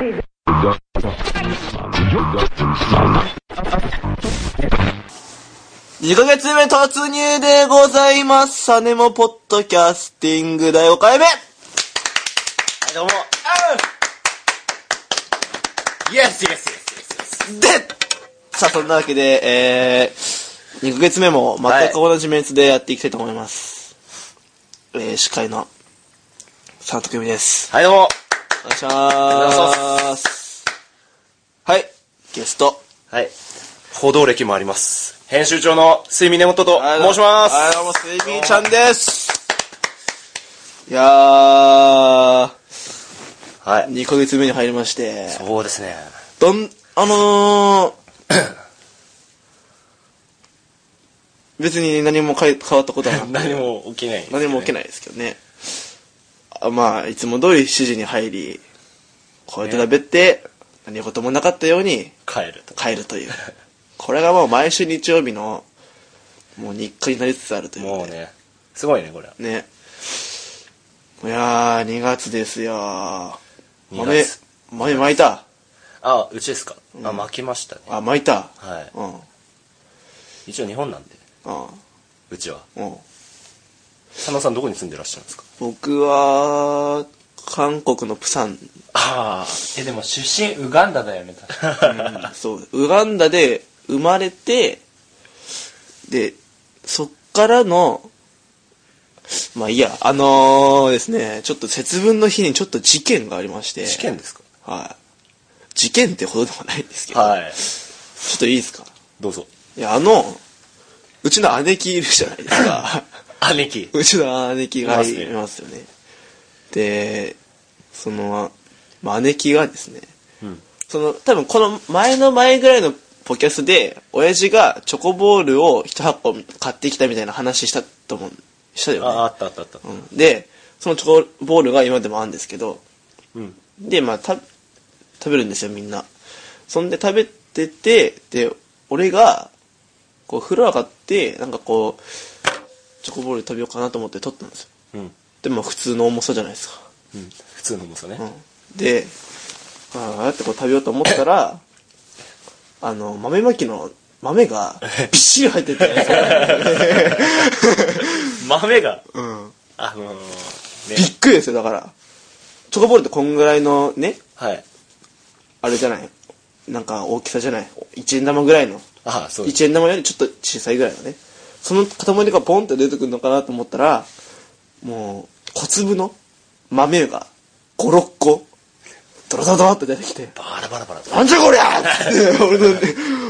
2ヶ月目突入でございます。サネモポッドキャスティング第5回目はい、どうも。イエスイエスイエスイエスで、さあ、そんなわけで、えー、2ヶ月目も全く同じメンツでやっていきたいと思います。えー、司会の、佐藤組です。はい、どうも。お願いします。はい、ゲスト。はい。報道歴もあります。編集長の睡眠根本と申します。はい、どうも、スイミーちゃんです。いやー、はい。2ヶ月目に入りまして、そうですね。どん、あのー、別に何も変わったことはなく 何も起きない、何も起き。ないですけどね。あまあ、いつも通り7時に入り、こうやって食べて、何事もなかったように帰ると。帰るという。これがもう毎週日曜日の、もう日課になりつつあるというもうね。すごいね、これ。ね。いやー、2月ですよ2豆月、豆巻いたあ、うちですか。あ、巻きましたね。あ、巻いたはい。うん。一応日本なんで、うん。うちは。うん。佐野さんどこに住んでらっしゃるんですか？僕は、韓国のプサン、あえ、でも出身ウガンダだよね、確かそう、ウガンダで生まれて、で、そっからの、まあいいや、あのー、ですね、ちょっと節分の日にちょっと事件がありまして。あ。試験ですか？はい。事件ってほどでもないんですけど、はい。ちょっといいですか？どうぞ。いや、あの、うちの姉貴いるじゃないですか。姉貴。うちの姉貴がいいますよね。で、その、まあ、姉貴がですね、うん。その、多分この前の前ぐらいのポキャスで、親父がチョコボールを一箱買ってきたみたいな話したと思う。したよね。あ、あったあったあった。うん、で、そのチョコボールが今でもあるんですけど、うん。で、まあ、た、食べるんですよ、みんな。そんで食べてて、で、俺が、こう、風呂上がって、なんかこう、チョコボール食べようかなと思って取ったんですよ。うん。でも、普通の重さじゃないですか。うん。普通の重さね。うん。で、ああってこう食べようと思ったら、あの、豆まきの豆がびっしり入ってて、豆が？うん。あのー、びね。っくりですよ、だから。チョコボールってこんぐらいのね、はい。あれじゃない？なんか大きさじゃない？1円玉ぐらいの。あ、そうです。1円玉よりちょっと小さいぐらいのね。その塊がポンって出てくるのかなと思ったら、もう、小粒の豆が5、6個、ドロドロドロって出てきて、バラバラバラと。なんじゃこりゃって俺の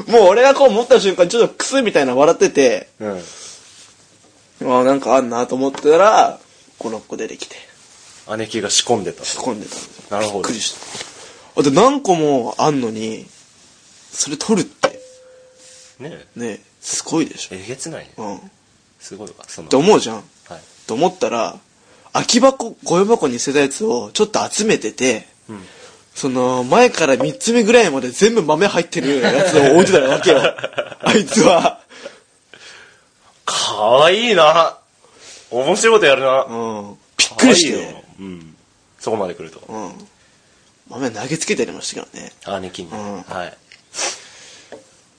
もう俺がこう持った瞬間ちょっとクスみたいな笑ってて、うん。あなんかあんなと思ったら、5、6個出てきて、姉貴が仕込んでた。仕込んでたんですよ。なるほどびっくりした。あと何個もあんのに、それ取るって、ねね、すごいでしょ。えげつないね。うん。っすごいわ。その。て思うじゃん。はい。と思ったら、空き箱、ゴミ箱に捨てたやつをちょっと集めてて、うん。その、前から3つ目ぐらいまで全部豆入ってるやつを置いてたわけよ。あいつは。かわいいな。面白いことやるな。うん。びっくりして。ようん。そこまで来ると。うん。豆投げつけてやりましたけどね。姉貴に。うんはい。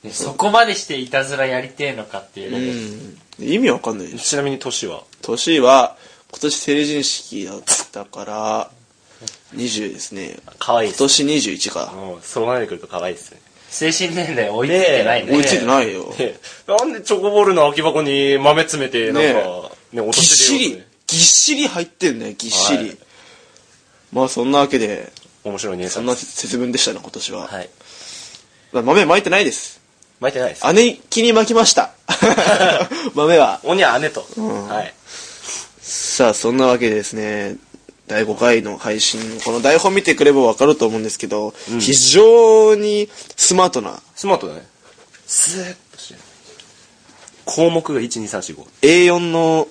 に。そこまでしていたずらやりてえのかっていううレベル。ん。意味わかんないでしょ。ちなみに年は？年は、今年成人式だったから、20ですね。かわいいっす。今年21か。もう、そこまで来るとかわいいっすね。精神年齢追いついてないね。追いついてないよ。でなんでチョコボールの空き箱に豆詰めて、なんか、ね、落とぎっししてるより、ぎっしり入ってんね、ぎっしり。はいまあそんなわけで、面白い姉さんそんな節分でしたね、今年は。はい。豆巻いてないです。巻いてないです。姉貴に巻きました。豆は。鬼は姉と。んはい。さあ、そんなわけでですね、第5回の配信、この台本見てくればわかると思うんですけど、非常にスマートなスマートだね。スーッとしてる。項目が1、2、3、4、5。A4 の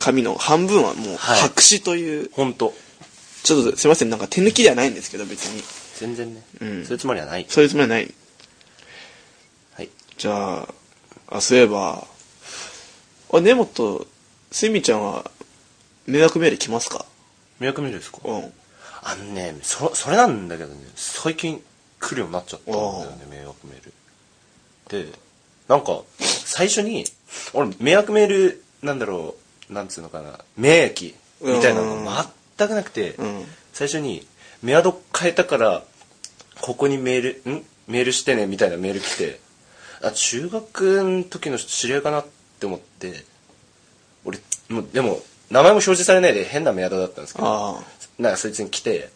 紙の半分はもうはい白紙という、ほんと。ちょっとすいません、なんか手抜きではないんですけど、別に。全然ね。うんそういうつもりはない。そういうつもりはない。はい。じゃあ、あ、そういえば、あ、根本、すみちゃんは、迷惑メール来ますか？迷惑メールですか？うん。あのねそそれなんだけどね最近来るようになっちゃったんだよね迷惑メール。でなんか最初に俺迷惑メールなんだろうなんつうのかな免疫みたいなのが全くなくて、うん。最初にメアド変えたからここにメールん？メールしてねみたいなメール来てあ中学の時の知り合いかなって思って俺もうでも名前も表示されないで変なメアドだったんですけどあなんかそいつに来て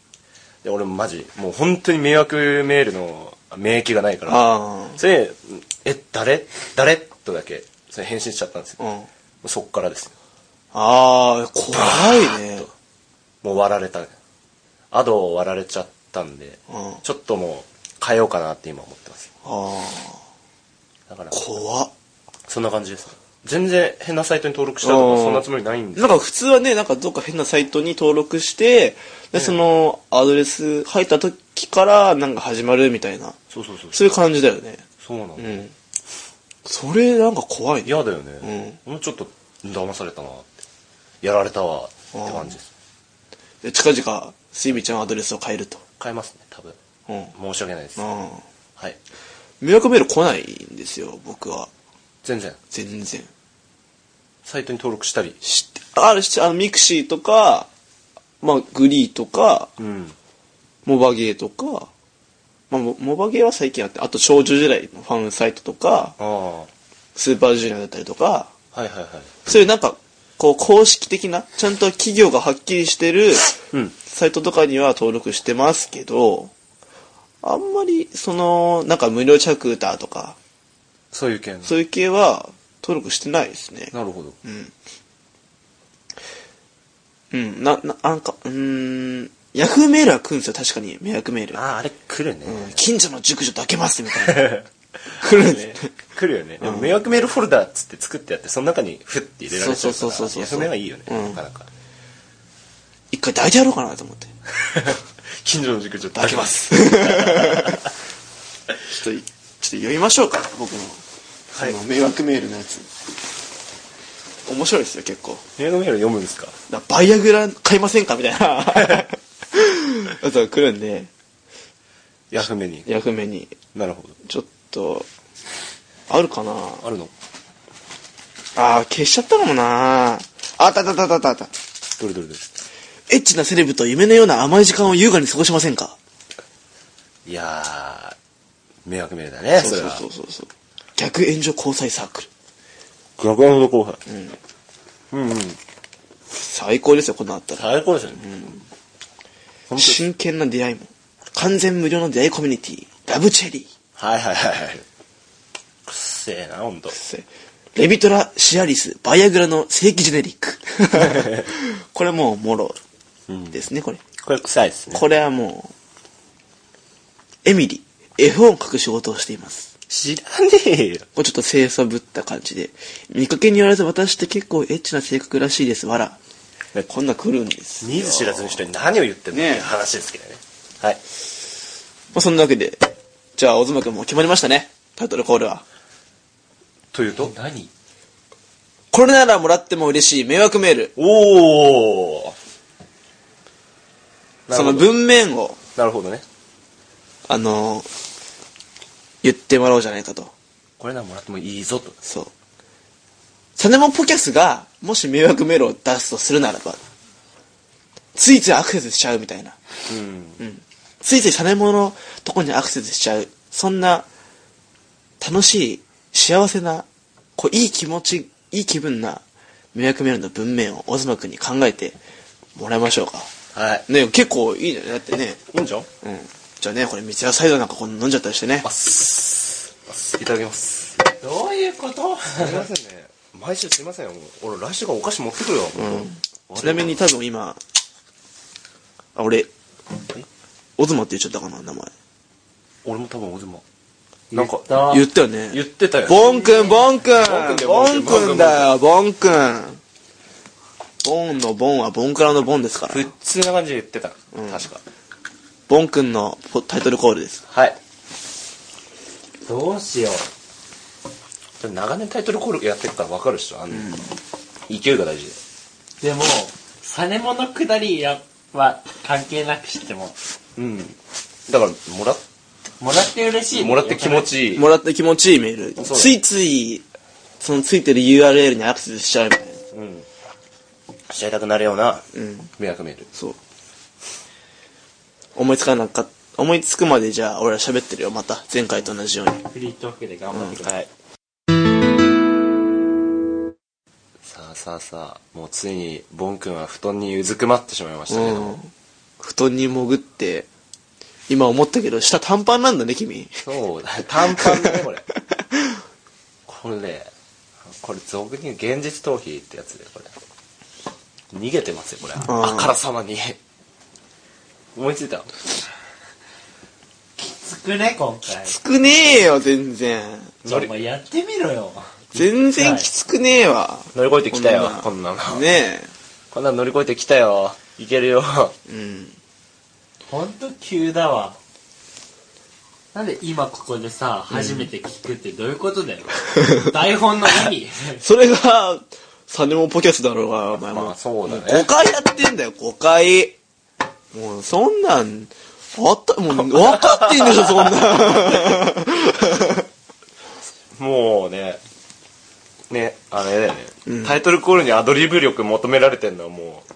で俺もマジもう本当に迷惑メールの免疫がないからあそれでえ誰？誰？とだけそれ返信しちゃったんですよ、あうん。そっからですよ。ああ怖いね。もう割られた。アドを割られちゃったんで、うん。ちょっともう変えようかなって今思ってます。あだから。あ怖っ。そんな感じです。全然変なサイトに登録したとうん。かそんなつもりないんでなんか普通はね、なんかどっか変なサイトに登録して、で、そのアドレス入った時からなんか始まるみたいな、そうそうそうそう。いう感じだよね。そうなの、うん。それなんか怖いね。嫌だよね、もうちょっと騙されたなって。やられたわって感じです。で近々、スイミちゃんのアドレスを変えると。変えますね多分。うん。申し訳ないです、うん。はい迷惑メール来ないんですよ、僕は。全然。全然。サイトに登録したり。知って、あるし、あの、ミクシーとか、まあ、グリーとか、うん。モバゲーとか、まあ、モモバゲーは最近あって、あと少女時代のファンサイトとか、スーパージュニアだったりとか、はいはいはい。そういうなんか、こう、公式的な、ちゃんと企業がはっきりしてるうん。サイトとかには登録してますけど、あんまり、その、なんか無料チャクーターとか、そういう件そういう系は登録してないですね。なるほど。うん、な、な、なんか、うーん、ヤフーメールは来るんですよ、確かに、迷惑メール。あああれ来るね、うん。近所の熟女抱けますみたいな。来るね。来るよね、でも迷惑メールフォルダっつって作ってやってその中にフッて入れられちゃうからそうそうそうそうそう。ヤフメはいいよね、うん。なかなか。一回抱いてやろうかなと思って。近所の塾ちょっと抱けます。ちょっと、ちょっと読みましょうか、僕の。はいその迷惑メールのやつ。面白いですよ、結構。迷惑メール読むんですか？だバイアグラ買いませんか？みたいな。やつが来るんで、ヤフメにヤフメに。なるほどちょっと、あるかな？あるの？あー、消しちゃったかもなあったあったあったあったあった。どれどれどれ？エッチなセレブと夢のような甘い時間を優雅に過ごしませんか？いやー迷惑メールだねそそうそうそうそうそう。逆援助交際サークル。学園の後輩うんうん最高ですよ、こんなんあったら。最高ですよね、本当真剣な出会いも。完全無料の出会いコミュニティ。ラブチェリー。はいはいはいはいくっせえな本当せレビトラ・シアリス・バイアグラの正規ジェネリック。これもう、もろですね、これ。これ臭いですねこれはもう、エミリ、絵本を描く仕事をしています。知らねえよこれちょっと清楚ぶった感じで。見かけによらず私って結構エッチな性格らしいです、わら。ねこんな来るんですよ。見ず知らずの人に何を言ってんのってねいう話ですけどねはいまあ、そんなわけで、じゃあ、小妻くんも決まりましたね。タイトルコールは。というと？何？これならもらっても嬉しい迷惑メール。おおその文面を、なるほどねあのー言ってもらおうじゃないかと。これならもらってもいいぞとそう。サネモンポキャスが、もし迷惑メールを出すとするならば、ついついアクセスしちゃうみたいな。うんついついサネモンのとこにアクセスしちゃう。そんな、楽しい、幸せな、こう、いい気持ち、いい気分な迷惑メールの文面をオズマくんに考えてもらいましょうか。はい。ね結構いいね。だってね。いいんじゃんう。ん。じゃあね、これ、三ツ矢サイドなんかこんな飲んじゃったりしてね。いただきます。どういうこと？すいませんね。毎週すいません俺来週からお菓子持ってくるわちなみに多分今、あ、俺、オズマって言っちゃったかな、名前。俺も多分大妻なんかだ言ったよね。言ってたよ。ボンくん、ボンくんボンくんだよボンくボンのボンはボンクラのボンですから。普通な感じで言ってた。確か。ボンくんのポタイトルコールです。はい。どうしよう。長年タイトルコールやってるから分かるっしょ。あの勢いが大事で。でもサネモのくだりやは関係なくしても。うん。だからもらっもらって嬉しい。ね、もらって気持ちいい。もらって気持ちいいメール。そうだついつい、そのついてる URL にアクセスしちゃうみたい。な。うんしちゃいたくなるようなうん。迷惑メールそう。思いつかなかっ思いつくまでじゃあ俺ら喋ってるよ、また。前回と同じように。フリートークで頑張ってください、はいさあさあさあもうついにボン君は布団にうずくまってしまいましたけども、うん。布団に潜って、今思ったけど、下短パンなんだね、君。そうだ短パンだねこれこれこれ俗に言う現実逃避ってやつでこれ逃げてますよこれ。んあからさまに。思いついた。つくね今回。つくねえよ、全然。ちょお前やってみろよ。全然きつくねえわ。乗り越えてきたよこんなの。ねこんなの乗り越えてきたよ。いけるよ。え。うん。ほんと急だわ。なんで今ここでさ初めて聞くってどういうことだよ、台本の意味。それが、サネモンポキャスだろうが、お前も。まあそうだね5回やってんだよ、5回。もう、そんなん、あった、もう、分かってんでしょ、そんな。もうねねあれだよね、タイトルコールにアドリブ力求められてんのはもう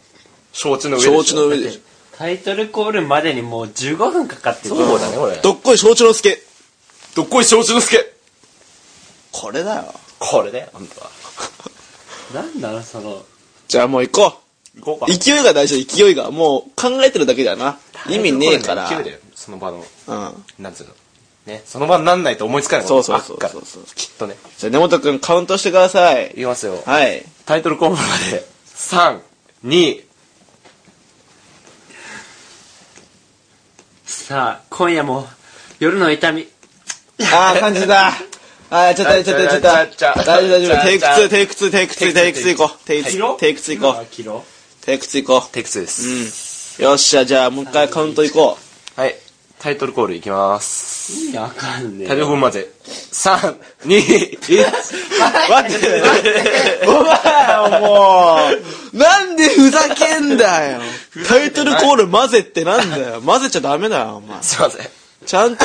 承知の上でしょ承知の上でしょ。タイトルコールまでにもう15分かかってるそうだねこれどっこい承知の助。どっこい承知の助これだよ。これねあんたはなんなのそのじゃあもう行こ行こうかう。勢いが大事だ、勢いが。もう、考えてるだけだな。意味ねえから。勢いだよその場のうん。なんつうのねその場になんないと思いつかないそうそうそうそうそうきっとねじゃあ、根本くんカウントしてくださいい。きますよはい。タイトルコールまで32さあ今夜も夜の痛みあー、感じだ。あー、ちょっと、ちょっと、ちょっと。大丈夫、大丈夫。テイク2、テイク2、テイク2、テイク2行こう。テイクキロ2、テイク2行こう。テイク2行こテイク2でう。す、うん。よっしゃ、じゃあ、もう一回カウント行こう。はいタイトルコールいきます意味わかんねえタイトルコールまで321 待って、お前、もう、なんでふざけんだよ。タイトルコール混ぜってなんだよ。混ぜちゃダメだよ、お前。すいませんちゃんと、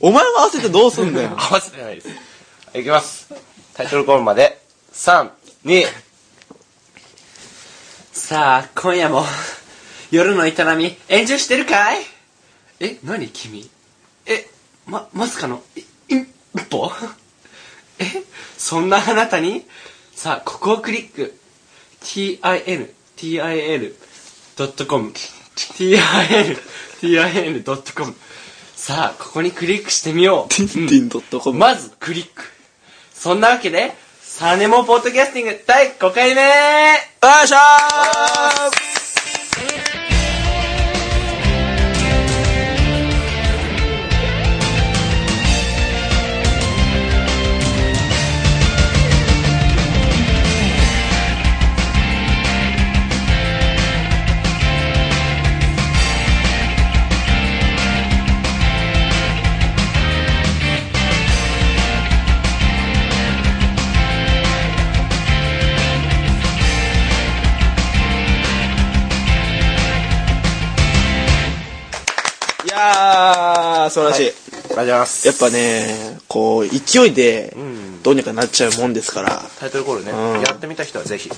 お前が合わせてどうすんだよ。合わせてないですいきます。タイトルコールまで。32さあ今夜も夜の営みエンジョイしてるかい？え何君？えままさかのい一歩？えそんなあなたに？さあここをクリック。Tin tin.com tin tin.com さあここにクリックしてみよう。ティンティンドットコム。まずクリックそんなわけでサネモポッドキャスティング第5回目。よいしょー。りがとうございます。やっぱね、こう、勢いでん、どうにかなっちゃうもんですから、タイトルコールね、うん。やってみた人はぜひ。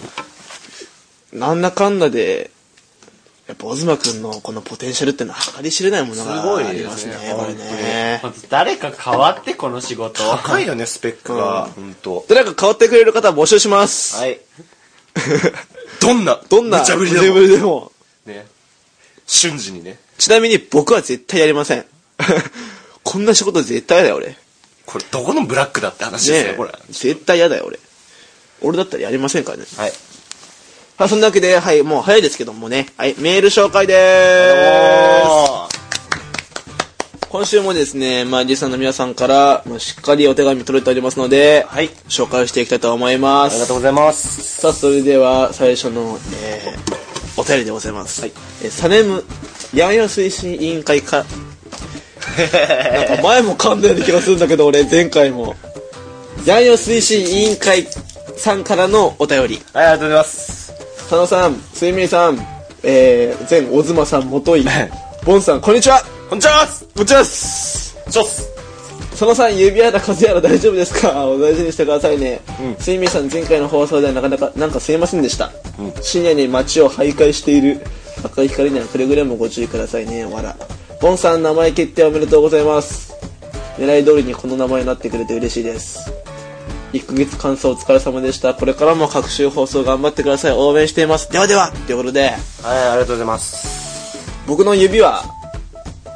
なんだかんだで、やっぱ、オズマくんのこのポテンシャルってのは計り知れないものすごいがありでねますすね、これね。誰か変わってこの仕事。高いよねスペックが、本当。誰か変わってくれる方募集します。はい。どんなどんな無茶ぶりでも。ぶりでも。ね。瞬時にね。ちなみに僕は絶対やりません。こんな仕事絶対嫌だよ、俺。ねこれどこのブラックだって話ですよ、えこれ絶対嫌だよ、俺。俺だったらやりませんからね。はいはい、そんなわけで、はい、もう早いですけどもね、はい、メール紹介でーす。今週もですね、まあ、リスナーの皆さんから、まあ、しっかりお手紙届いておりますので、はい紹介していきたいと思います。ありがとうございますさあ、それでは、最初の、えー、お便りでございます。はいえーサネム、ヤンヤ推進委員会か、なんか前も噛んだような気がするんだけど、俺、前回も。ヤンヤ推進委員会さんからのお便り。はいありがとうございます佐野さん、すいみりさん、えー、前小妻さん、元井、ボンさん、こんにちはこんにちはこんにちはちょっすそのさん、指やら風やら大丈夫ですか？お大事にしてくださいね。うんすいみさん、前回の放送ではなかなか、なんかすいませんでした。うん深夜に街を徘徊している赤い光にはくれぐれもご注意くださいね。わら。ボンさん、名前決定おめでとうございます。狙い通りにこの名前になってくれて嬉しいです。1ヶ月感想お疲れ様でした。これからも各週放送頑張ってください。応援しています。ではではということで、はいありがとうございます僕の指は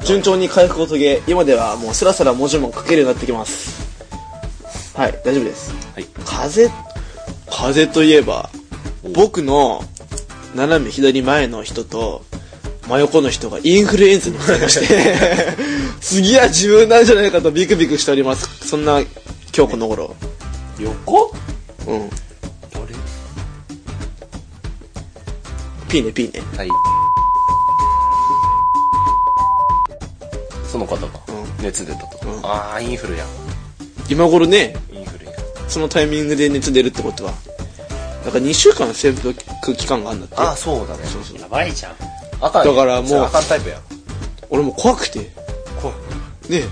順調に回復を遂げ今ではもうスラスラ文字も書けるようになってきますはい大丈夫ですはい風風といえば僕の斜め左前の人と真横の人がインフルエンザにかかりまして 次は自分なんじゃないかとビクビクしております。そんな今日この頃。横？うん。誰ピーねピーね。はい。その方がうん。熱出たと、うん。ああインフルや今頃ねインフルやそのタイミングで熱出るってことはだから2週間潜伏期間があるんだって。ああそうだね。そうそう。やばいじゃんだからもう俺も怖くて。ね怖い。え。ね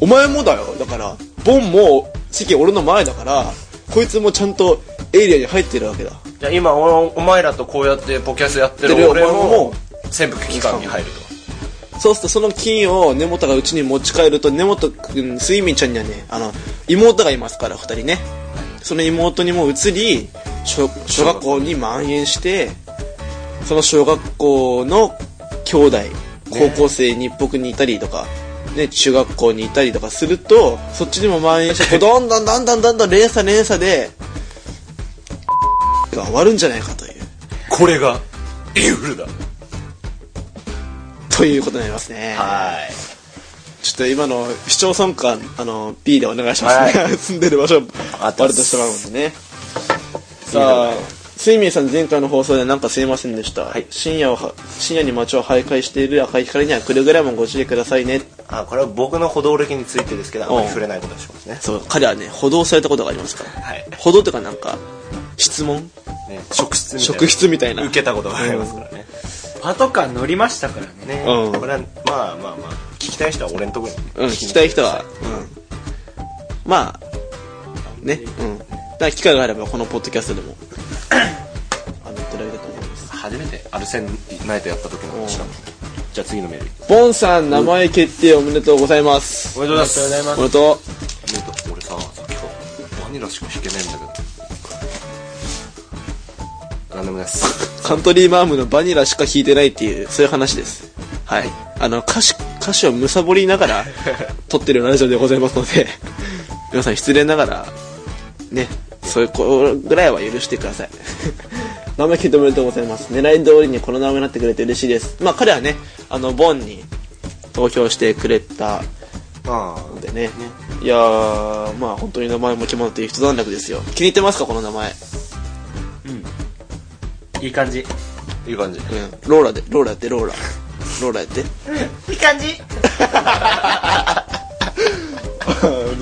お前もだよ。だからボンも席俺の前だからこいつもちゃんとエリアに入ってるわけだ。じゃあ今おお前らとこうやってポキャスやってる俺もも潜伏期間に入るそうするとその金を根本がうちに持ち帰ると根本君スイミンちゃんにはねあの妹がいますから2人ね。その妹にも移り小小学校に蔓延してその小学校の兄弟高校生に僕にいたりとか、ね、中学校にいたりとかするとそっちにも蔓延してどんどんどんどんどんどん連鎖連鎖で が終わるんじゃないかという。とこれがインフルだ。ということになりますね。はい。ちょっと今の市町村間あの B でお願いしますね、は 住んでる場所あバレてしまうんでね。さあスイミーさん前回の放送でなんかすいませんでした、はい。深夜をは深夜に街を徘徊している赤い光にはくれぐれもご注意くださいね。あこれは僕の歩道歴についてですけどあんまりうん。触れないことにしますね。そう彼はね補導されたことがありますから。はい。補導とかなんか質問？ね職質みたいな。職質みたいな。受けたことがありますからね。パトカー乗りましたからね。ねうん。これはまあまあまあ聞きたい人は俺のところにうん聞きたい人は。うん。まあねうん。だから機会があればこのポッドキャストでもあの言ってられたと思います。初めてアルセンナイトやった時の話なんでじゃあ次のメール。ボンさん名前決定おめでとうございます。おめでとうございます。おめでとう。おめでとう。俺ささっきからバニラしか弾けねえんだけど。なんでもないっすカントリーマームのバニラしか弾いてないっていうそういう話です。はい。あの歌詞歌詞をむさぼりながら 撮ってるラジオでございますので皆さん失礼ながらねそういうこぐらいは許してください。名前聞いておめでとうございます。狙い通りにこの名前になってくれて嬉しいです。まあ彼はねあのボンに投票してくれたあのでね。いやーまあ本当に名前も決まって一段落ですよ。気に入ってますかこの名前？いい感じ。いい感じ。うん。ローラで。ローラやってローラ。ローラやっていい感じ。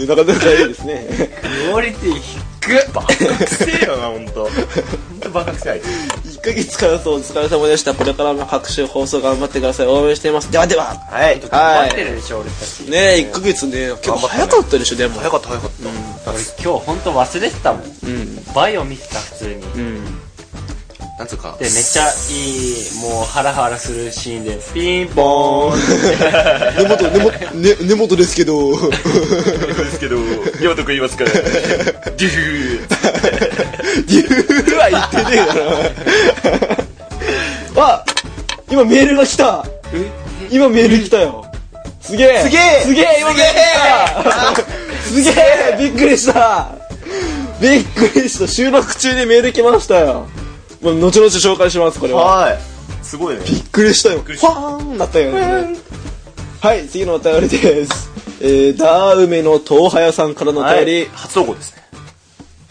なかなかいいですね。クオリティ低っバカくせえよな本当。本当バカくせえあいつ。1ヶ月間そうお疲れ様でした。これからも各種放送頑張ってください。応援しています。ではでは。はい。はい。待ってるでしょ俺たち。ねえ1ヶ月ね結構早かったでしょでも。早かった早かった、俺今日本当忘れてたもん。うん。バイオ見てた普通に。うんなんつうか。でめっちゃいいもうハラハラするシーンでピンポボーン。根元根元ね根元ですけど。ですけど山とく言いますから。デュー。デューは言ってねえだろ。あ今メールが来た。今メール来たよ。すげえ。すげえ。すげえ今メール来た。すげえ。びっくりした。びっくりした。収録中にメール来ましたよもう後々紹介しますこれは。はい。すごいね。びっくりしたよ。フくりした。ァーンなったよね。はい次のお便りです。えー、ダー梅の東早さんからのお便り、初投稿ですね。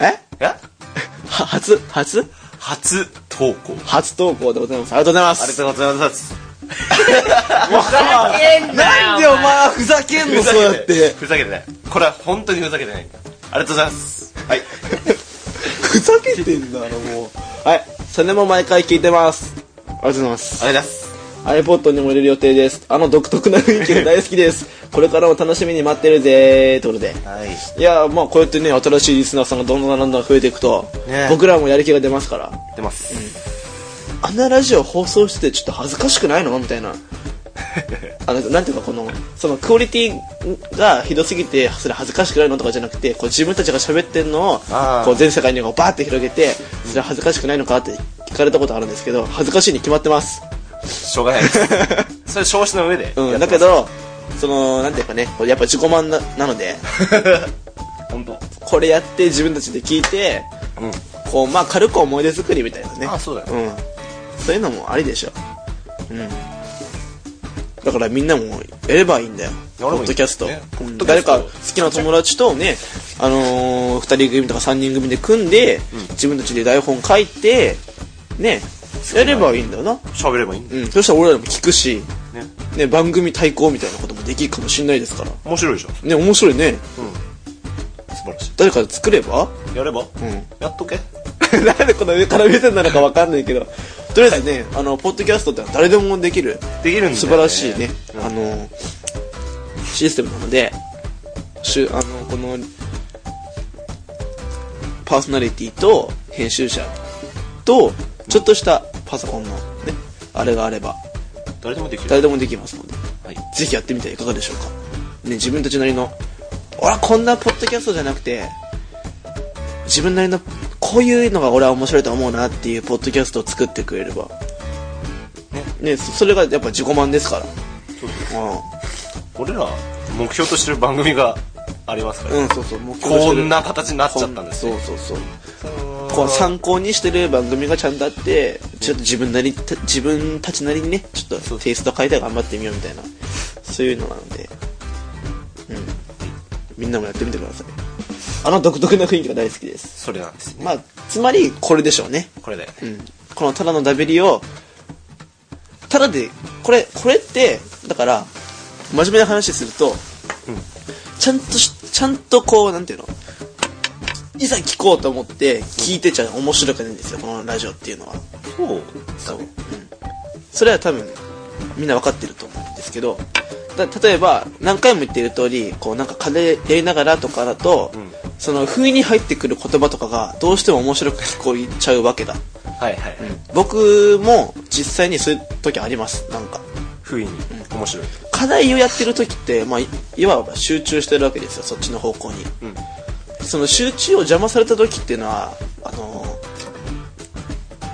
え？え？は初？初？初投稿。初投稿でございます。ありがとうございます。ありがとうございます。ふざけんなよなんでお前はふざけんのそうやって。ふざけてないこれは本当にふざけてないありがとうございます。はい。ふざけてんだろもう。はいそれも毎回聞いてます。りがとうございます。あれだす。iPod にも入れる予定です。あの独特な雰囲気が大好きです。これからも楽しみに待ってるぜ。ーということで。はい。いやまあこうやってね新しいリスナーさんがどんどんどんどん増えていくと、ね。僕らもやる気が出ますから。出ます、あんなラジオ放送しててちょっと恥ずかしくないの？みたいなあのなんていうかこのそのクオリティがひどすぎてそれ恥ずかしくないのとかじゃなくてこう自分たちが喋ってんのをこう全世界にこうバーって広げてそれ恥ずかしくないのかって聞かれたことあるんですけど恥ずかしいに決まってます。しょうがない。で すそれ少子の上で。うん、だけどそのなんていうかねやっぱ自己満ななので 本当。これやって自分たちで聞いてうん。こうまあ軽く思い出作りみたいなね。あそうだよ。うん。そういうのもありでしょ。うんだからみんなもやればいいんだよ。ポッドキャスト、ね誰か好きな友達とねあのー、2人組とか3人組で組んで、自分たちで台本書いてねやればいいんだよな。喋ればいいんだよ。うん。そしたら俺らも聞くしね。ね番組対抗みたいなこともできるかもしんないですから。面白いじゃん。ね面白いね。素晴らし誰かで作れば？いやれば？うん。やっとけ。なんでこの上から目線なのかわかんないけどとりあえずねあのポッドキャストって誰でもできるできるんだよ、ね、素晴らしいね、うん。あのシステムなのでしゅあのこのパーソナリティと編集者とちょっとしたパソコンのねあれがあれば誰でもできる。誰でもできますのではい。ぜひやってみてはいかがでしょうか。ね自分たちなりの俺はこんなポッドキャストじゃなくて自分なりのこういうのが俺は面白いと思うなっていうポッドキャストを作ってくれれば。ねそそれがやっぱ自己満ですから。俺ら目標としてる番組がありますから、うん、うん、そうそうもうこんな形になっちゃったんですよそうそうそうこう参考にしてる番組がちゃんとあってちょっと自分なりた自分たちなりにねちょっとテイスト変えて頑張ってみようみたいな。そういうのなので。うん。みんなもやってみてくださいあの独特な雰囲気が大好きです。それなんですね。まあつまりこれでしょうね。これで。うん。このただのダベリをただでこれこれってだから真面目な話すると、ちゃんとしちゃんとこうなんていうの？いざ聞こうと思って聞いてちゃ面白くないんですよこのラジオっていうのは。そう。そう、うん、それは多分みんな分かってると思うんですけどだ例えば何回も言ってる通りこうなんか風やりながらとかだと、んその不意に入ってくる言葉とかがどうしても面白く聞こえちゃうわけだ。はいはい、僕も実際にそういう時あります。なんか。不意に。面白い。課題をやってる時って、まあ、いいわば集中してるわけですよ。そっちの方向に、うん。その集中を邪魔された時っていうのはあの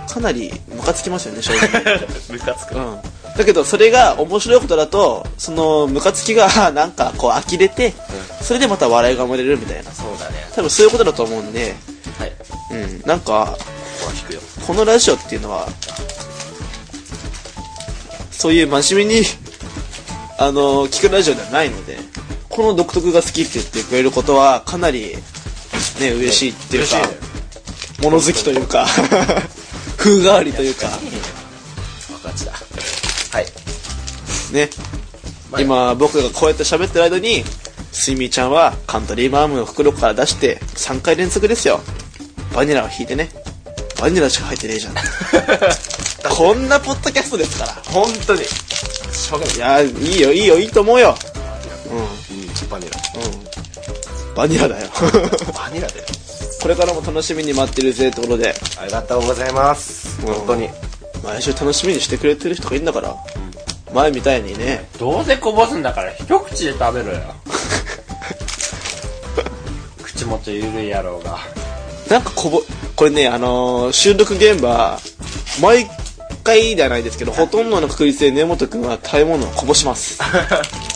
かなりムカつきますよね正直。ムカつく。うんだけどそれが面白いことだとそのムカつきが なんかこう呆れて、それでまた笑いが生まれるみたいな。そうだね。多分そういうことだと思うんで。はい。こうん。なんかこのラジオっていうのはそういう真面目に あの聞くラジオではないのでこの独特が好きって言ってくれることはかなりね嬉しいっていうか物好きというか 風変わりというか。バカチだはい。ね。今僕がこうやって喋ってる間にスイミーちゃんはカントリーマームの袋から出して3回連続ですよ。バニラを引いてね。バニラしか入ってねえじゃん。こんなポッドキャストですから。本当に。しょうがない。いやいいよいいよいいと思うよ。うん。バニラバニラだよ。バニラだよ。これからも楽しみに待ってるぜってことで。ありがとうございます。うん。本当に毎週楽しみにしてくれてる人がいるんだから、前みたいにね。どうせこぼすんだから一口で食べろよ。口元ゆるいやろうが。なんかこぼこれねあのー収録現場毎回ではないですけどほとんどの確率で根本君は食べ物をこぼします。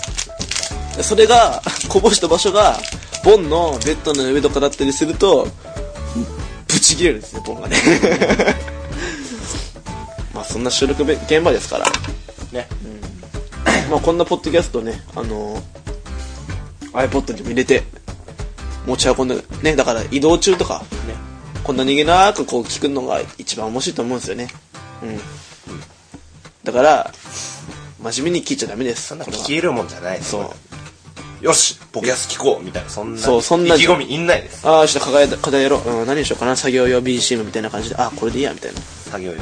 それがこぼした場所がボンのベッドの上とかだったりするとブチ切れるんですねボンがね まあそんな収録現場ですからねまあこんなポッドキャストね、あのー iPod にも入れて、持ち運んで、ね、だから移動中とか、ね、こんな逃げなくこう聞くのが一番面白いと思うんですよね。うん。だから、真面目に聞いちゃダメです。そんなこれは消えるもんじゃないそう。よしポキャス聞こうみたいなそんなそうそんな意気込みいんないですああ、ちょっと課題課題やろう。うん、何にしようかな。作業用 BCM みたいな感じで、ああ、これでいいや、みたいな。作業用、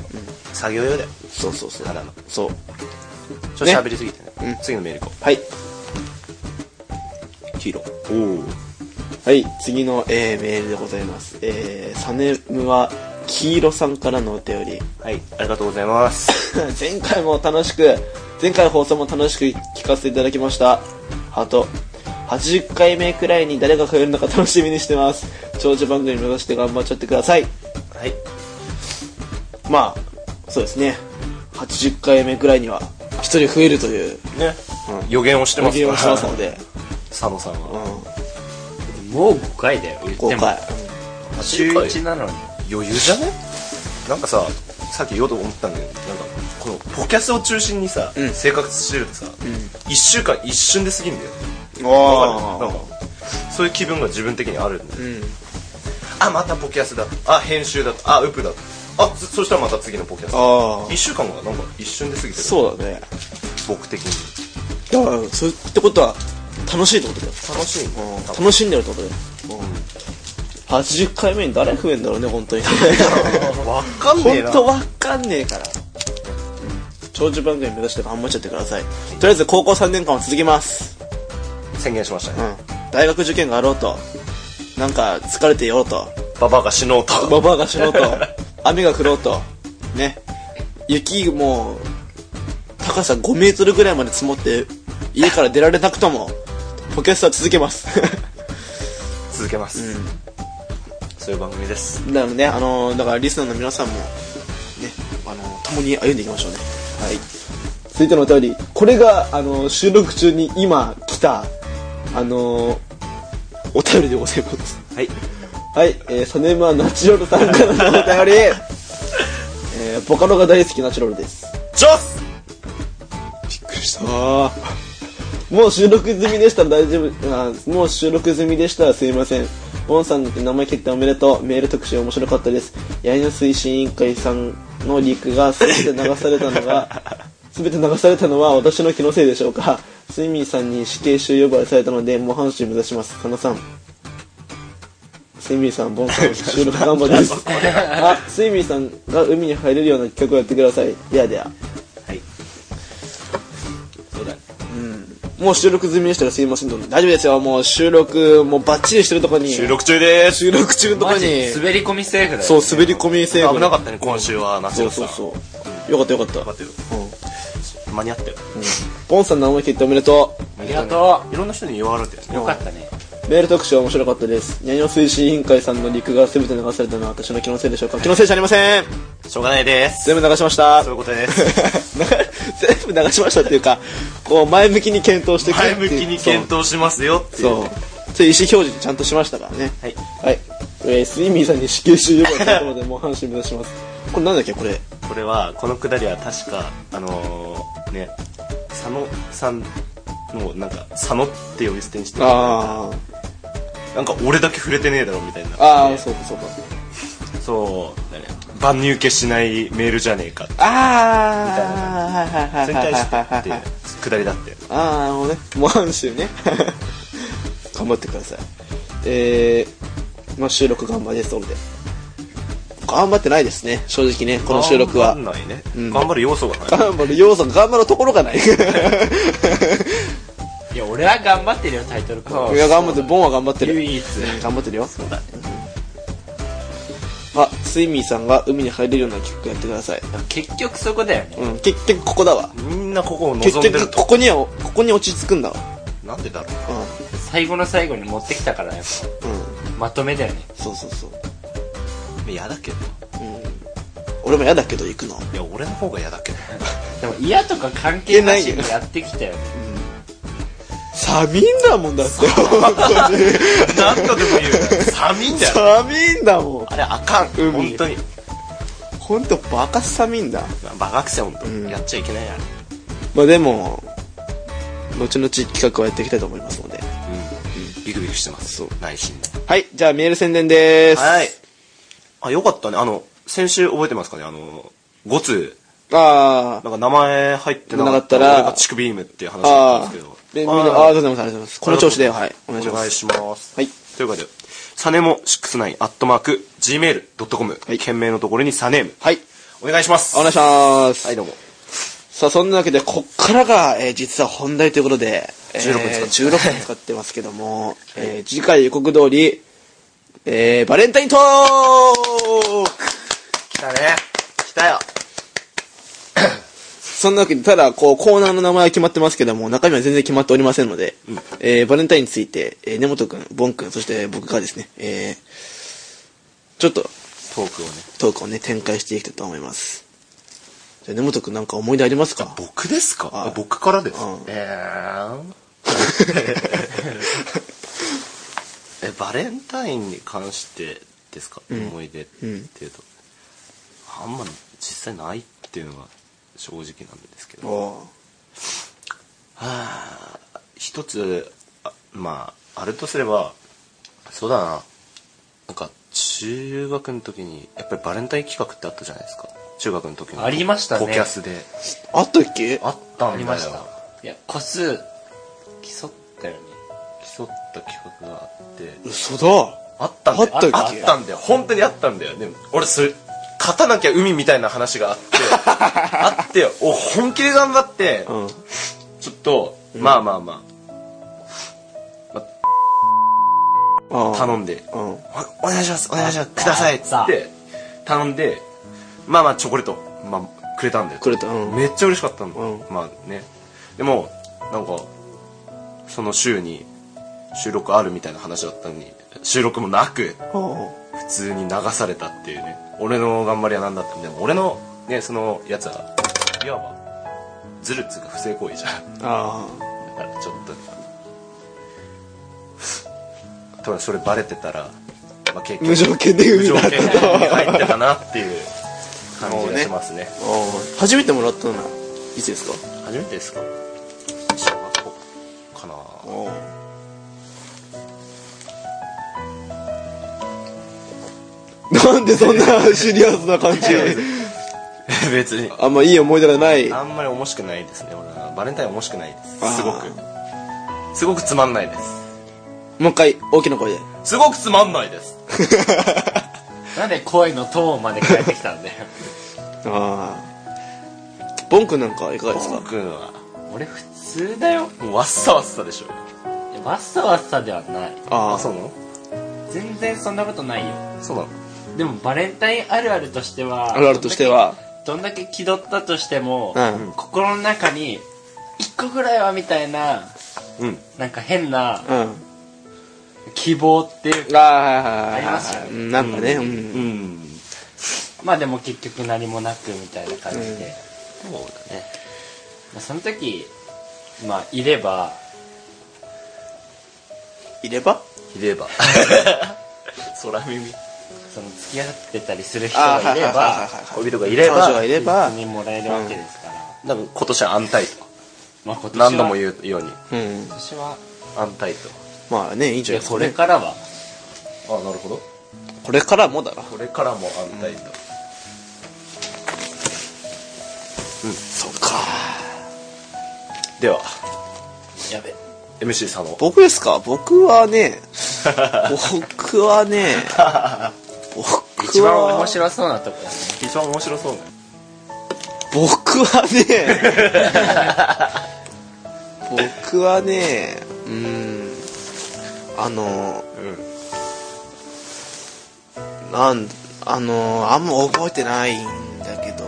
作業用だよそうそうそう。ただのそう。ちょっと喋りすぎてね。うん。次のメール行こはい。う黄色。おおはい、次の、えーメールでございます。えー、サネムは、黄色さんからのお便り。はい。ありがとうございます。前回も楽しく、前回放送も楽しく聞かせていただきました。ハート。80回目くらいに誰が通るのか楽しみにしてます。長寿番組目指して頑張っちゃってください。はいまあ、そうですね。80回目くらいには、一人増えるという、ね、うん。予言をしてます予言をしてますので、佐野さんうは、ん、もう5回だよ言っても。5回。週1なのに余裕じゃね？なんかささっき言おうと思ったんだけどなんかこのポキャスを中心にさ、うん。生活してるとさ、一1週間一瞬で過ぎるんだよ。わかる？なんかそういう気分が自分的にあるんだよ、うん。あまたポキャスだ。あ編集だ。あウプだあそそしたらまた次のポキャスあ1あ。週間がなんか一瞬で過ぎてるそうだね。僕的にだから、そうってことは、楽しいってことだよ。楽しいねうん楽しんでるってことだよ。80回目に誰増えんだろうね、本当に。わかんねえな本当わかんねえから。長寿番組目指して頑張っちゃってください。とりあえず高校3年間は続けます。宣言しましたね、うん。大学受験があろうと、なんか疲れていようと、ババアが死のうとババアが死のうと、雨が降ろうと、ね。雪もう、高さ5メートルぐらいまで積もって、家から出られなくとも、ポケストは続けます。続けます、そういう番組ですだからね、あのーだからリスナーの皆さんも、ね、あのー共に歩んでいきましょうね。はい。続いてのお便り。これが、あのー収録中に今来た、あのーお便りでございます。はいはい、えー、サネマナチュラルさんからのお便り。えー、ボカロが大好きナチュラルです。ジョスびっくりした。もう収録済みでしたら大丈夫。あもう収録済みでしたらすいません。ボンさんの名前決定おめでとう。メール特集面白かったです。八重の推進委員会さんのリークが全て流されたのが、全て流されたのは私の気のせいでしょうか。スイミーさんに死刑囚呼ばれされたので、模範囚目指します。かなさん。スイミーさん、ボンさん、収録頑張りです。あ、スイミーさんが海に入れるような企画をやってください。いやでや。はいそうだねもう収録済みでしたらすいませんと。大丈夫ですよ。もう収録、もうバッチリしてるとこに。収録中でーす収録中のとこに。滑り込みセーフだよそう、滑り込みセーフ。危なかったね今週は夏そうそうそう。よかったよかった。待ってようん。間に合ったよボンさん名前決定おめでとありがといろんな人に言われてるうよかったねう。メール特集面白かったです。ニャニョ推進委員会さんの陸が全て流されたのは私の気のせいでしょうか？気のせいじゃありませんしょうがないです全部流しました。そういうことです 全部流しましたっていうか、こう前向きに検討してくれ前向きに検討しますよっていうそう。そういう意思表示ちゃんとしましたからね。はいはい。えー、スイミーさんに死刑囚呼ばれたところでもう阪神目指します。これなんだっけ？これ。これはこのくだりは確かあのー、ね佐野さんのなんか佐野って呼び捨てにしてあなんか俺だけ触れてねえだろみたいになっあ。てああ、そうかそうか。そうだね万入家しないメールじゃねえかああ、はいはいはいそれにはい対してってはいはい。くだりだったよああ、なるほどね。模範囚ね。頑張ってください。えー、まあ収録頑張りですので。頑張ってないですね、正直ね、この収録は頑。張んないね、ん頑張る要素がない頑張る要素が頑張るところがない。俺は頑張ってるよタイトルコールや、頑張ってる。ボンは頑張ってる。唯一うん頑張ってるよ。そうだねあ、スイミーさんが海に入れるような企画やってください。結局そこだよねうん、結局ここだわ。みんなここを結局望んでるとここには、ここに落ち着くんだわ。なんでだろう最後の最後に持ってきたからやっうん。うん。ぱまとめだよねそうそうそう。嫌だけどうん。俺も嫌だけど行くの。いや俺の方が嫌だけど でも嫌とか関係なしにやってきたよね寒いんだもんだって。何度でも言う寒いんだよ。寒いんだもん。あれあかん。海。本当に。ほんとバカ寒いんだ。バカくせ本当、うん。やっちゃいけないやれ。まあでも、後々企画をやっていきたいと思いますので。うん。ビクビクしてます。そう。内心。ではい、じゃあメール宣伝です。はい。あよかったね。あの先週覚えてますかね。あの5通あなんか名前入ってなかったたら俺が乳首ビームっていう話あ、だったんああですけど、でみんな、あありがとうございます、ありがとうござい。ます。この調子で、はい、お願いします。お願いします。はい。ということでサネモ69アットマーク gmail.com、はい。件名のところにサネーム。はい。お願いします。お願いします。はいどうも。さあ、そんなわけで、こっからが、えー実は本題ということで、えー16分使って16分使ってますけども、えー次回予告通り、えーバレンタイントーク。来たね。来たよそんなわけで、ただ、こう、コーナーの名前は決まってますけども、中身は全然決まっておりませんので、えーバレンタインについて、えー根本くん、ボンくん、そして僕がですね、えーちょっと、トークをね。トークをね、展開していきたいと思います。じゃあ、根本くんなんか思い出ありますか？僕ですか？はい。あ僕からですうん。えー。えバレンタインに関してですか、ん。思い出っていうと、あんま実際ないっていうのが正直なんですけど。はあ一つあまああるとすればそうだな。なんか中学の時にやっぱりバレンタイン企画ってあったじゃないですか。中学の時のありましたね。ポキャスで。あったっけ？あったんだよ。ありました。いや個数競ったよね。競った企画があって。嘘だ。あったんだよ。あったっけ？あったんだよ。本当にあったんだよ。でも俺それ勝たなきゃ海みたいな話があって あってお本気で頑張って、うん。ちょっと、まあまあまあ。あ頼んでうん。おお願いしますお願いしますくださいっつって頼んでまあまあチョコレート、まあ、くれたんだよ。くれた。うん。めっちゃ嬉しかったんだ、うん。まあね。でもなんかその週に収録あるみたいな話だったのに収録もなく。おう普通に流されたっていうね。俺の頑張りは何だったんでも俺のねそのやつはいわばズルっつうか不正行為じゃん。あだからちょっと多分それバレてたら、まあ、結無条件で無条件で入ってたなっていう感じがしますね。あ初めてもらったのいつですか？初めてですか？小学校かななんでそんなシリアスな感じ 別に。あんまいい思い出がない。あんまり面白くないですね俺は。バレンタイン面白くないです。すごく。すごくつまんないです。もう一回大きな声で。すごくつまんないです。なんで声のトーンまで変えてきたんだよ。ああボン君なんかいかがですか？僕は俺普通だよ。もうわっさわっさでしょ。いやわっさわっさではない。ああそうなの？全然そんなことないよ。そうなの？でもバレンタインあるあるとしてはあるあるとしては。どんだけ気取ったとしても、うん。心の中に一個ぐらいはみたいなうん。なんか変なうん。希望っていうかああはいはいはいありますよね。うんなんかねうん、うん。まあでも結局何もなくみたいな感じで、うん。そうだね。まあその時まあいればいれば？いれば。空耳その付き合ってたりする人がいれば恋人がいれば彼女がいれば別にもらえるわけですから、なん。か今年は安泰とまあ今年は何度も言うように。うん。今年は安泰とまあねいいんじゃないですかね。れからはあなるほど。これからもだな。これからも安泰と、そっか。ではやべ。MC 佐野僕ですか？僕はね 僕はね僕 一番は面白そうなとこですね。一番面白そうね。僕はね 僕はねうんあのうんなんあのあんま覚えてないんだけど。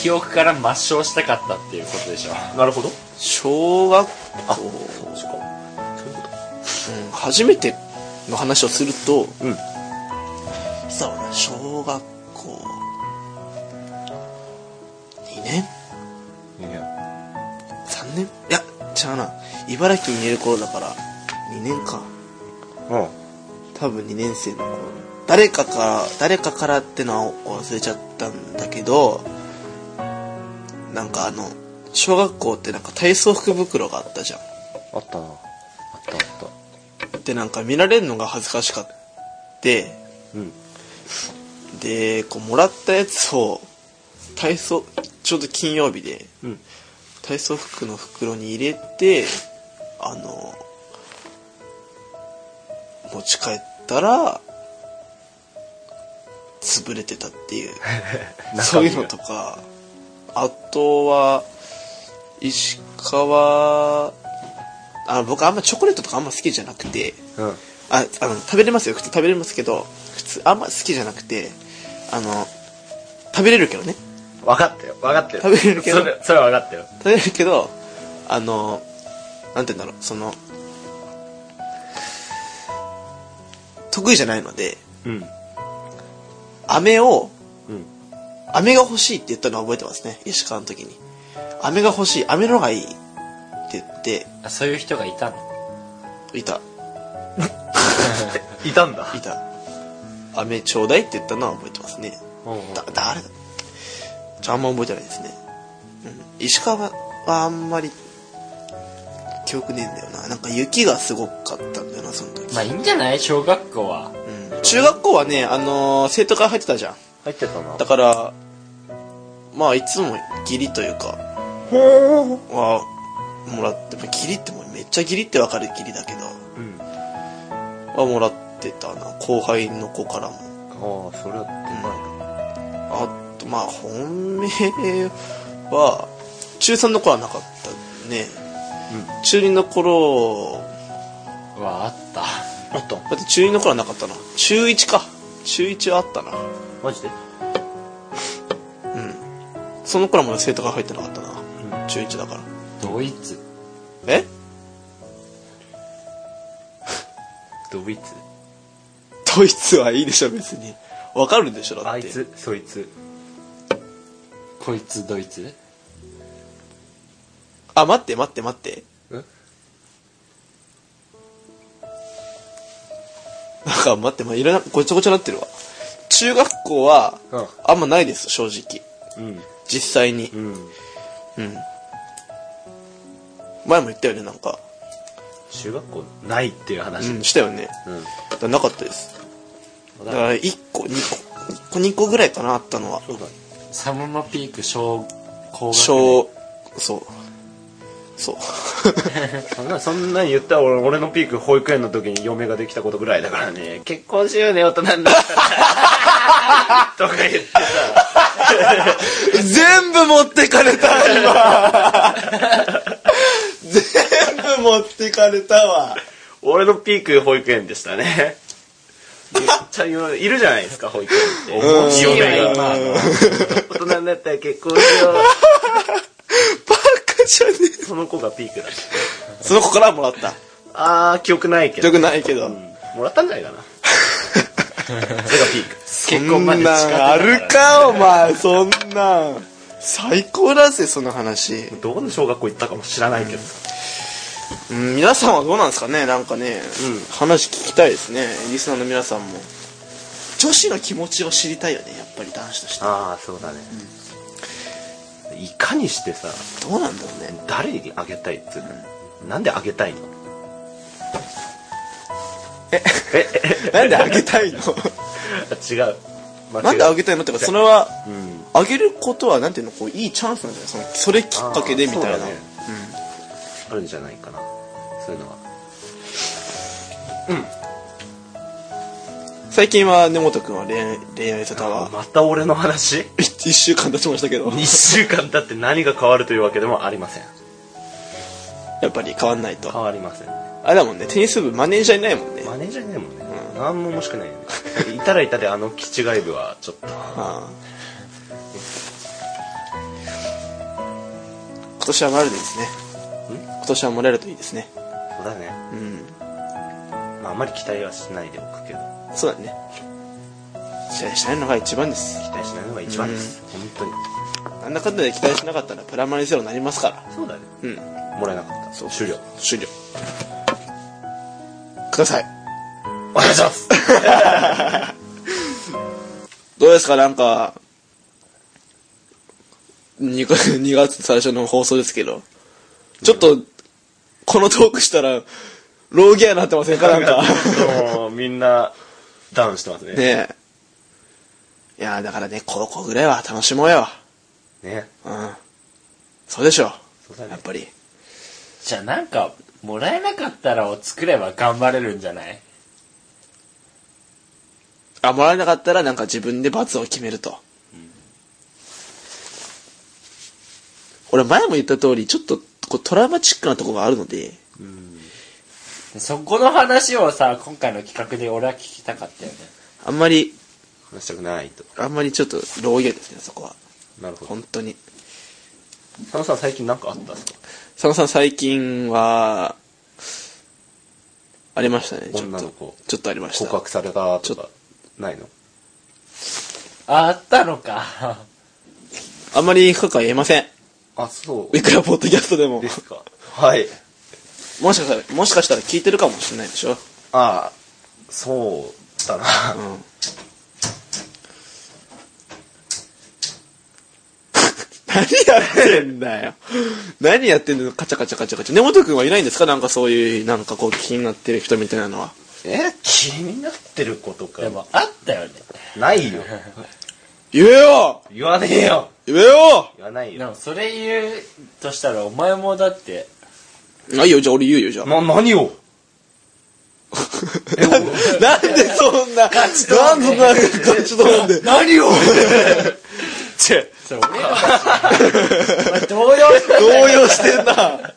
記憶から抹消したかったっていうことでしょ。なるほど。小学校。あそうか。そういうこうん初めての話をするととうん小学校。2年？3年。いや違うな。茨城にいる頃だから2年か。うん。多分2年生の頃。誰かから誰かからってのは忘れちゃったんだけどなんかあの小学校ってなんか体操服袋があったじゃん。あったな。あったあった。でなんか見られるのが恥ずかしかって。うんでこうもらったやつを体操ちょうど金曜日でうん。体操服の袋に入れてあの持ち帰ったら潰れてたっていう。が。そういうのとか。あとは石川あ僕あんまチョコレートとかあんま好きじゃなくてうんああの食べれますよ。普通食べれますけど普通あんま好きじゃなくてあの食べれるけどね。分かったよ分かったよ食べれるけど。それそれは分かったよ食べれるけどあのなんて言うんだろう。その得意じゃないのでうん。飴をうん。飴が欲しいって言ったのは覚えてますね。石川の時に。飴が欲しい。飴の方がいいって言って。あそういう人がいたの？いた いたんだ。いた。飴ちょうだいって言ったのは覚えてますね。だ誰だちょあんま覚えてないですね、うん、石川はあんまり記憶ねえんだよな。なんか雪がすごかったんだよなその時、まあいいんじゃない？小学校は。うん、中学校はねあのー生徒会入ってたじゃん。入ってたな。だからまあいつも義理というかほーはもらってまあ義理ってもうめっちゃ義理ってわかる義理だけど。うんはもらってたな。後輩の子からも。ああそれはでかいな。あとまあ本命は中3の頃はなかったね。中2の頃はあった。あっただって中2の頃はなかったな。中1か。中1はあったな。マジで？うん。その頃はまだ生徒が入ってなかったな、中1だから。ドイツえ？ドイツ？ドイツはいいでしょ別に。わかるでしょだって。あいつ？そいつ。こいつドイツ？あ待って待って待って。え？なんか待って、まあ、いろんなごちゃごちゃなってるわ。中学校はうん。あんまないです正直。うん。実際に。うん。うん。前も言ったよねなんか中学校ないっていう話。うんしたよね。うん。だなかったです。だから。1個2個1個2個ぐらいかなあったのは。そうだ。ねサムのピーク小高学年。小そう。そう。そんなそんなん言ったら俺俺のピーク保育園の時に嫁ができたことぐらいだからね。結婚しようね大人になったら。とか言ってさ。全部持ってかれた今。全部持ってかれたわ。俺のピーク保育園でしたね。めっちゃいるじゃないですか 保育園って。面白い大人になったら結婚しよう。バカじゃねえ。その子がピークだその子からもらった。あー記憶ないけど。よくないけど、うん。もらったんじゃないかな。それがピーク。結婚まであるかお前。そんな。ん最高だぜその話。どこの小学校行ったかも知らないけど。さうん皆さんはどうなんですかねなんかね、うん。話聞きたいですねリスナーの皆さんも。女子の気持ちを知りたいよねやっぱり男子として。ああそうだね、いかにしてさどうなんだろうね。誰にあげたいっつうの、なんであげたいの？なんであげたいの？違う。なんであげたいの？ってかそれはうん。あげることはなんていうの？こういいチャンスなんじゃない？そのそれきっかけでみたいな、あーそうだね。あるんじゃないかなそういうのは。最近は根本君は恋愛恋愛沙汰あはまた俺の話？1週間経ちましたけど。2週間経って何が変わるというわけでもありません。やっぱり変わんないと。変わりません。あれだもんねテニス部マネージャーいないもんね。マネージャーいないもんね、何も面白くないよね。いたらいたであの気違い部はちょっと。ああ。今年は丸でいいですね。今年は漏れるといいですねそうだね、うん。まあ、あんまり期待はしないでおくけど。そうだね。期待しないのが一番です。期待しないのが一番です、本当に。なんだかんだで期待しなかったらプラマイゼロになりますから。そうだね。うん。もらえなかった。そう終了。終了。ください。お願いします。どうですか？なんか 2, 月2月最初の放送ですけど。ちょっとこのトークしたらローギアになってませんか？なんかもうみんなダウンしてますね。ねえ。いやだからね高校ぐらいは楽しもうよ。ね。うん。そうでしょそうだね。やっぱり。じゃあなんかもらえなかったらを作れば頑張れるんじゃない？あ、もらえなかったらなんか自分で罰を決めると。俺前も言った通り、ちょっとこうトラウマチックなところがあるので、そこの話をさ、今回の企画で俺は聞きたかったよね。あんまり、話したくないと。あんまりちょっと牢屋ですね、そこは。なるほど。本当に。佐野さん最近なんかあったんですか？佐野さん最近は、ありましたね、ちょっと女の子。ちょっとありました。告白されたちょっとか、ないの？あ、あったのか。あんまり深くは言えません。あ、そういくらポッドキャストでもで。すか。はい。もしかしたら、もしかしたら聞いてるかもしれないでしょ。ああ、そうだな。うん。何やってんだよ。何やってんのカチャカチャカチャカチャ。根本くんはいないんですか？なんかそういう、なんかこう気になってる人みたいなのは。え？気になってることかで。も、あったよね。ないよ。言えよ言わねえよ。言えよ言わないよ。でも、それ言うとしたら、お前もだって、あ、いいよ、じゃあ俺言うよ、じゃあ。な、何を？なんでそんな、なんでそんなガチで。何を？それ俺ら動揺した動揺してんな。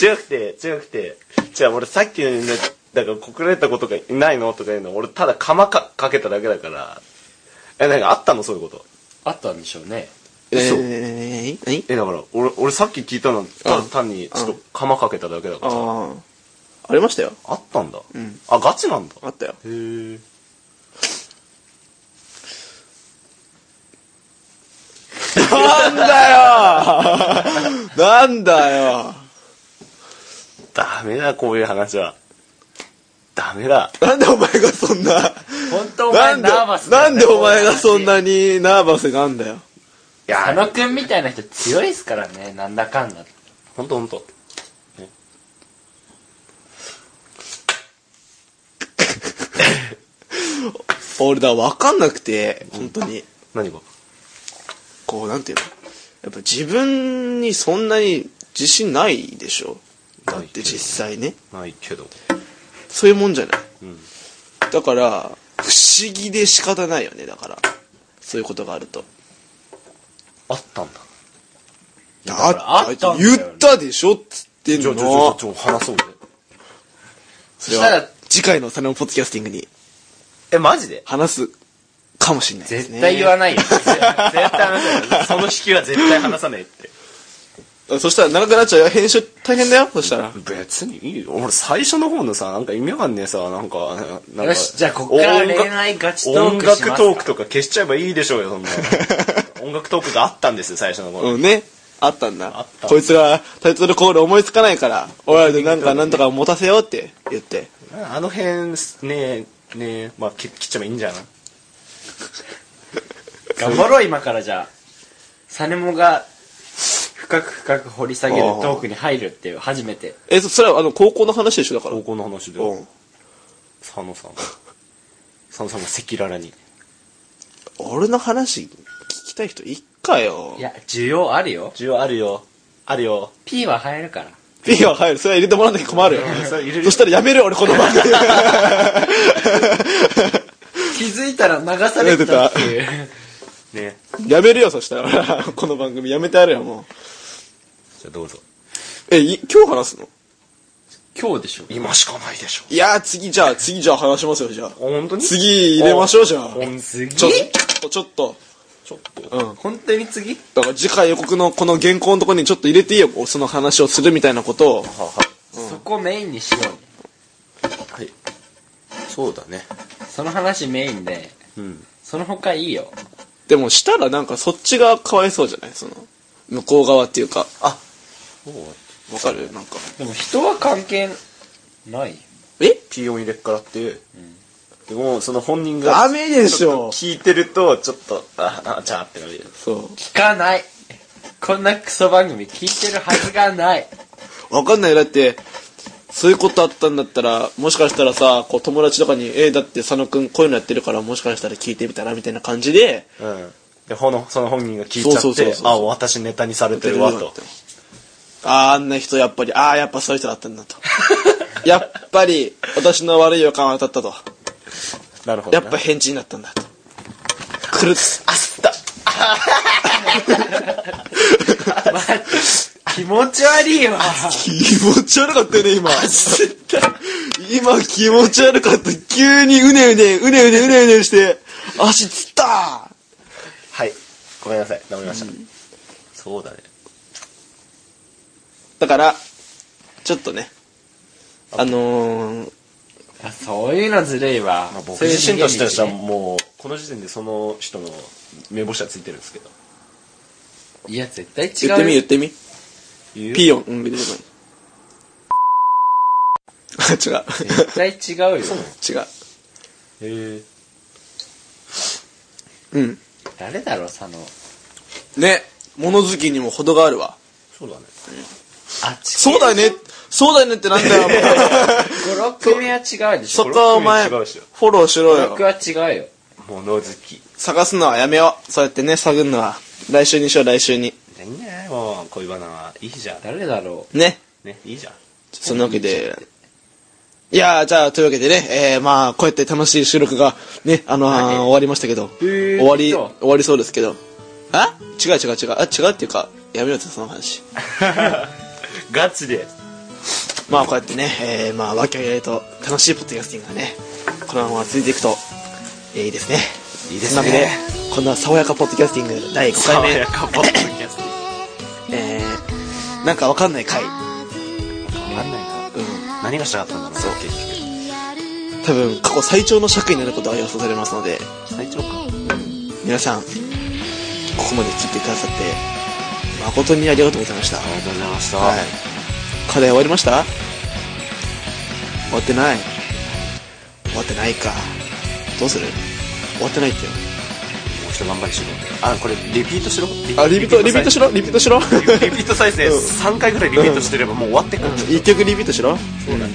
違くて、違くて。じゃあ俺さっきのね、だから告られたことがいないの？とか言うの、俺ただ釜かかけただけだから。え、なんかあったのそういうこと？あったんでしょうね。え嘘ー、何え、だから、俺、俺さっき聞いたの、たうん単にちょっと釜かけただけだから。ああ。ありましたよ。あったんだ。うん。あ、ガチなんだ。あったよ。へえ。なんだよなんだよダメだ、こういう話は。ダメだ。なんでお前がそんな、本当お前なんで、ナーバスだよねなんでお前がそんなにナーバスなんだよ。いや佐野くんみたいな人強いっすからね、なんだかんだ。ほんとほんと。俺だ、わかんなくて、本当に。何が？こう、なんていうの？やっぱ自分にそんなに自信ないでしょ？だって実際ね。ないけど。そういうもんじゃない。うん。だから、不思議で仕方ないよね、だから。そういうことがあると。あったんだ。あったんだよ言ったでしょっつってんちょ、ちょ、ちょ、の。ちょ、話そうぜ。そしたらは、次回のサネモポッドキャスティングにえ、マジで？話すかもしれないね。絶対言わないよ。絶対話さない。その引きは絶対話さないそしたら長くなっちゃうよ。編集大変だよ。そしたら。別にいいよ。俺最初の方のさ、なんか意味わかんねえさ、なんか、なんかよしじゃあこっから恋愛ガチトークしますか音楽トークとか消しちゃえばいいでしょうよ、そんな。音楽トークがあったんですよ、最初の頃。うんね。あったんだ。あったこいつがタイトルコール思いつかないから、俺らでなんかなんとか持たせようって言って。あの辺、ねえ、ねえ、まあ、切切っちゃえばいいんじゃない？頑張ろう、今からじゃあ。サネモが深く深く掘り下げるトークに入るっていう、初めて。え、そそれはあの高校の話でしょだから。高校の話で。うん。佐野さん。佐野さんが赤裸々に。俺の話聞きたい人いっかよい。や、需要あるよ。需要あるよ。あるよ。P は入るから。P は入る。それは入れてもらわなきゃ困るよ。それ入れるそしたらやめるよ、俺この番組。気づいたら流されてたっていう。ねやめるよ、そしたら。この番組やめてやるよ、もじゃあどうぞ。う。え、い今日話すの？今日でしょ。今しかないでしょ。いやー、次じゃあ、次じゃあ話しますよ、じゃあ。本当に？次入れましょう、じゃあ。次ちょっと、ちょっと。ちょっと。うん。本当に次？だから次回予告のこの原稿のところにちょっと入れていいよ、その話をするみたいなことを。はは。そこメインにしようね。はい。そうだね。その話メインで、うん。その他いいよ。でもしたらなんかそっちがかわいそうじゃない？その、向こう側っていうか。あ、わかる？なんか。でも人は関係ない？え？ピー音入れっからって、でもその本人がダメでしちょ聞いてるとちょっとああじゃあってなるよそ聞かない。こんなクソ番組聞いてるはずがない。う。わかんない。だって、そういうことあったんだったら、もしかしたらさ、こう友達とかに、えー、だって佐野くんこういうのやってるから、もしかしたら聞いてみたらみたいな感じで、うん。でほのその本人が聞いちゃってそうそうそうそうあ私ネタにされてるわと。あーあんな人やっぱり、ああ、やっぱそういう人だったんだと。やっぱり、私の悪い予感は当たったと。なるほどね。やっぱ返事になったんだと。くるっあすった気持ち悪いわ。気持ち悪かったよね今。今気持ち悪かった。急にうねうねうねうねうねうねして足つった。はい。ごめんなさい。治りました、そうだね。だからちょっとねあのー、あそういうのずるいわ。まあ、僕自身としてはもうこの時点でその人の目星はついてるんですけど。いや、絶対違う。言ってみ言ってみピーヨンうん出てこないあ違う。絶対違うよ。違う。へえ。うん。誰だろう、佐野。ね。物好きにも程があるわ。そうだね。あ、ちそうだよね。そうだよねってなんだよもう。5、6組は違うでしょ。そこはお前フォローしろよ。僕は違うよ。物好き。探すのはやめよう。そうやってね探るのは。来週にしよう来週にもう恋バナはいいじゃん。誰だろね。ねいいじゃん。そんなわけで。いやーじゃあというわけでねえー、まあこうやって楽しい収録がねあのーはい。終わりましたけど。ー終わりそう終わりそうですけど。あ？違う違う違う。あ違うっていうかやめようってその話。ガチで。まあこうやってね、えー、まあ、わけあいあいと楽しいポッドキャスティングがね、このまま続いていくと、えーいいですね。いいですね。そんなわけで、こんな爽やかポッドキャスティング第5回目。爽や、かポッドキャスなんかわかんない回。わかんないなうん。何がしたかったんだろうそう結局多分、過去最長の尺になることが予想されますので、最長か皆さん、ここまで聞いてくださって、誠にありがとうございました。ありがとうございました、はい。課題終わりました？終わってない。終わってないか。どうする？終わってないってよ。もう一頑張りしろあこれリピートしろ？あ、リピート、リピートしろ？リピートしろ？リピート再生3回ぐらいリピートしてればもう終わってくる一曲リピートしろ？そうだね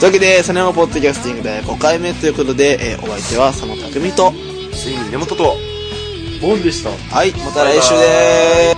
というわけで、サネマポッドキャスティングで5回目ということで、えーお相手は佐野匠と、ついに根元と。う。ボンでした。はい、また来週でーす。